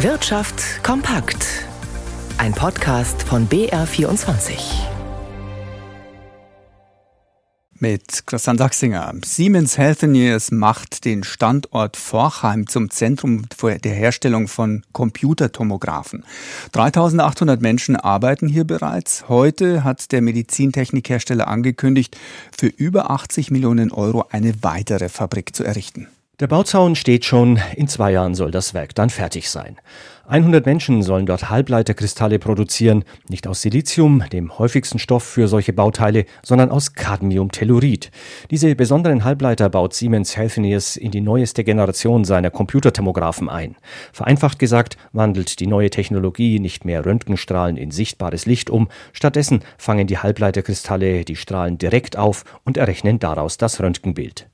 Wirtschaft kompakt. Ein Podcast von BR24. Mit Christian Sachsinger. Siemens Healthineers macht den Standort Forchheim zum Zentrum der Herstellung von Computertomographen. 3800 Menschen arbeiten hier bereits. Heute hat der Medizintechnikhersteller angekündigt, für über 80 Millionen Euro eine weitere Fabrik zu errichten. Der Bauzaun steht schon, in zwei Jahren soll das Werk dann fertig sein. 100 Menschen sollen dort Halbleiterkristalle produzieren, nicht aus Silizium, dem häufigsten Stoff für solche Bauteile, sondern aus Cadmiumtellurid. Diese besonderen Halbleiter baut Siemens Healthineers in die neueste Generation seiner Computertomographen ein. Vereinfacht gesagt wandelt die neue Technologie nicht mehr Röntgenstrahlen in sichtbares Licht um, stattdessen fangen die Halbleiterkristalle die Strahlen direkt auf und errechnen daraus das Röntgenbild.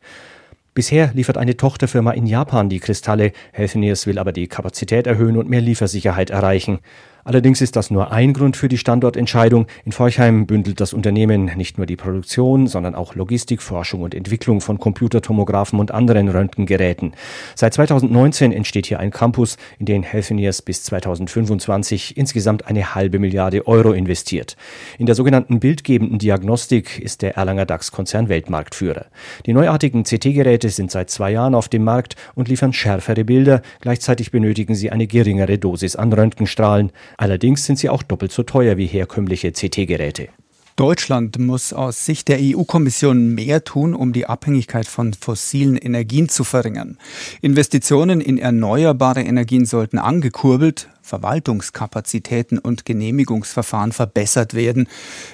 Bisher liefert eine Tochterfirma in Japan die Kristalle, Healthineers will aber die Kapazität erhöhen und mehr Liefersicherheit erreichen. Allerdings ist das nur ein Grund für die Standortentscheidung. In Forchheim bündelt das Unternehmen nicht nur die Produktion, sondern auch Logistik, Forschung und Entwicklung von Computertomographen und anderen Röntgengeräten. Seit 2019 entsteht hier ein Campus, in den Healthineers bis 2025 insgesamt eine halbe Milliarde Euro investiert. In der sogenannten bildgebenden Diagnostik ist der Erlanger DAX-Konzern Weltmarktführer. Die neuartigen CT-Geräte sind seit zwei Jahren auf dem Markt und liefern schärfere Bilder. Gleichzeitig benötigen sie eine geringere Dosis an Röntgenstrahlen. Allerdings sind sie auch doppelt so teuer wie herkömmliche CT-Geräte. Deutschland muss aus Sicht der EU-Kommission mehr tun, um die Abhängigkeit von fossilen Energien zu verringern. Investitionen in erneuerbare Energien sollten angekurbelt, Verwaltungskapazitäten und Genehmigungsverfahren verbessert werden,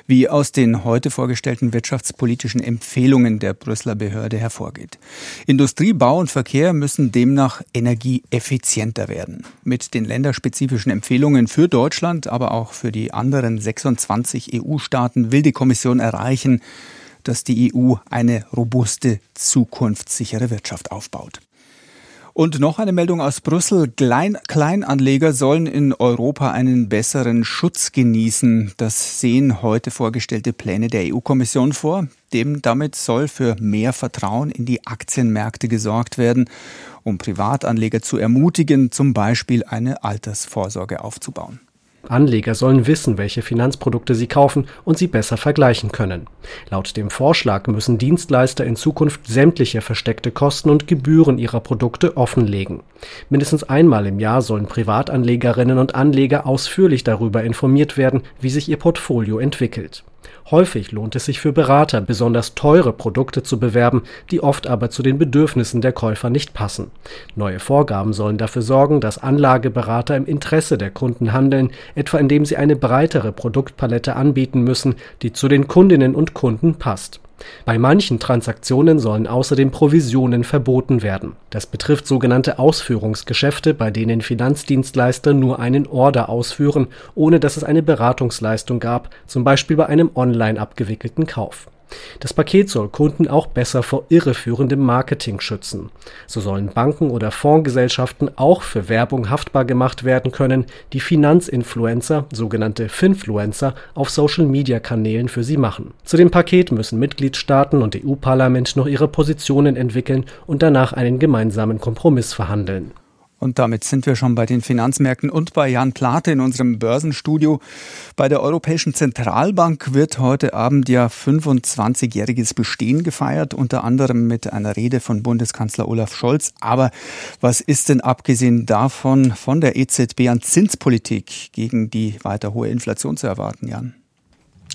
wie aus den heute vorgestellten wirtschaftspolitischen Empfehlungen der Brüsseler Behörde hervorgeht. Industrie, Bau und Verkehr müssen demnach energieeffizienter werden. Mit den länderspezifischen Empfehlungen für Deutschland, aber auch für die anderen 26 EU-Staaten will die Kommission erreichen, dass die EU eine robuste, zukunftssichere Wirtschaft aufbaut. Und noch eine Meldung aus Brüssel. Klein Kleinanleger sollen in Europa einen besseren Schutz genießen. Das sehen heute vorgestellte Pläne der EU-Kommission vor. Dem damit soll für mehr Vertrauen in die Aktienmärkte gesorgt werden, um Privatanleger zu ermutigen, zum Beispiel eine Altersvorsorge aufzubauen. Anleger sollen wissen, welche Finanzprodukte sie kaufen und sie besser vergleichen können. Laut dem Vorschlag müssen Dienstleister in Zukunft sämtliche versteckte Kosten und Gebühren ihrer Produkte offenlegen. Mindestens einmal im Jahr sollen Privatanlegerinnen und Anleger ausführlich darüber informiert werden, wie sich ihr Portfolio entwickelt. Häufig lohnt es sich für Berater, besonders teure Produkte zu bewerben, die oft aber zu den Bedürfnissen der Käufer nicht passen. Neue Vorgaben sollen dafür sorgen, dass Anlageberater im Interesse der Kunden handeln, etwa indem sie eine breitere Produktpalette anbieten müssen, die zu den Kundinnen und Kunden passt. Bei manchen Transaktionen sollen außerdem Provisionen verboten werden. Das betrifft sogenannte Ausführungsgeschäfte, bei denen Finanzdienstleister nur einen Order ausführen, ohne dass es eine Beratungsleistung gab, zum Beispiel bei einem online abgewickelten Kauf das Paket soll Kunden auch besser vor irreführendem Marketing schützen. So sollen Banken oder Fondsgesellschaften auch für Werbung haftbar gemacht werden können, die Finanzinfluencer, sogenannte Finfluencer, auf Social-Media-Kanälen für sie machen. Zu dem Paket müssen Mitgliedstaaten und EU-Parlament noch ihre Positionen entwickeln und danach einen gemeinsamen Kompromiss verhandeln. Und damit sind wir schon bei den Finanzmärkten und bei Jan Plate in unserem Börsenstudio. Bei der Europäischen Zentralbank wird heute Abend ja 25-jähriges Bestehen gefeiert, unter anderem mit einer Rede von Bundeskanzler Olaf Scholz. Aber was ist denn abgesehen davon von der EZB an Zinspolitik gegen die weiter hohe Inflation zu erwarten, Jan?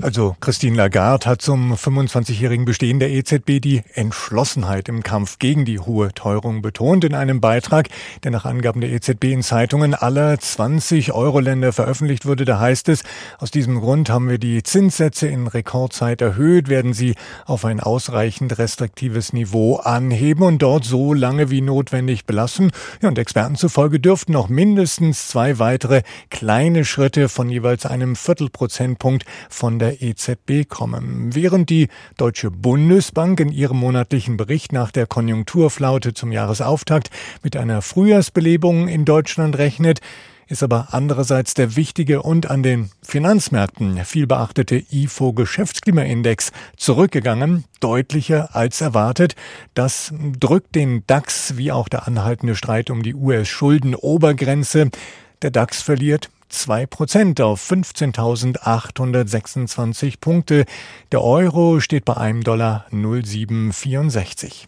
Also Christine Lagarde hat zum 25-jährigen Bestehen der EZB die Entschlossenheit im Kampf gegen die hohe Teuerung betont in einem Beitrag, der nach Angaben der EZB in Zeitungen aller 20 Euro-Länder veröffentlicht wurde. Da heißt es, aus diesem Grund haben wir die Zinssätze in Rekordzeit erhöht, werden sie auf ein ausreichend restriktives Niveau anheben und dort so lange wie notwendig belassen. Ja, und Experten zufolge dürften noch mindestens zwei weitere kleine Schritte von jeweils einem Viertelprozentpunkt von der EZB kommen. Während die Deutsche Bundesbank in ihrem monatlichen Bericht nach der Konjunkturflaute zum Jahresauftakt mit einer Frühjahrsbelebung in Deutschland rechnet, ist aber andererseits der wichtige und an den Finanzmärkten viel beachtete IFO-Geschäftsklimaindex zurückgegangen, deutlicher als erwartet. Das drückt den DAX wie auch der anhaltende Streit um die US-Schuldenobergrenze Der DAX verliert 2 Prozent auf 15.826 Punkte. Der Euro steht bei einem Dollar 0,764.